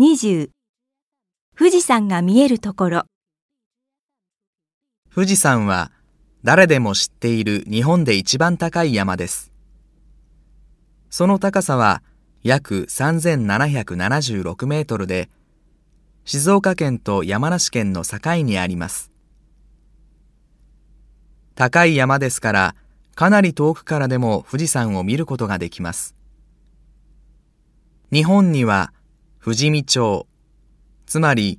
20富士山が見えるところ富士山は誰でも知っている日本で一番高い山です。その高さは約3776メートルで、静岡県と山梨県の境にあります。高い山ですから、かなり遠くからでも富士山を見ることができます。日本には富士見町、つまり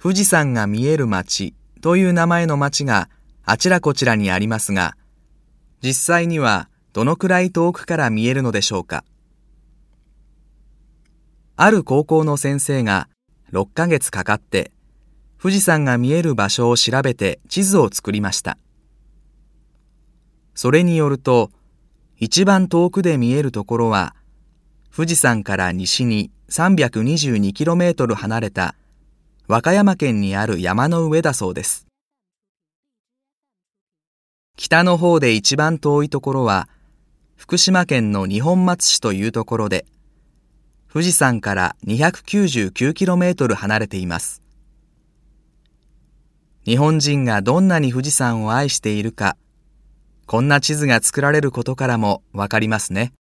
富士山が見える町という名前の町があちらこちらにありますが、実際にはどのくらい遠くから見えるのでしょうか。ある高校の先生が6ヶ月かかって富士山が見える場所を調べて地図を作りました。それによると、一番遠くで見えるところは、富士山から西に 322km 離れた和歌山県にある山の上だそうです。北の方で一番遠いところは、福島県の二本松市というところで、富士山から 299km 離れています。日本人がどんなに富士山を愛しているか、こんな地図が作られることからもわかりますね。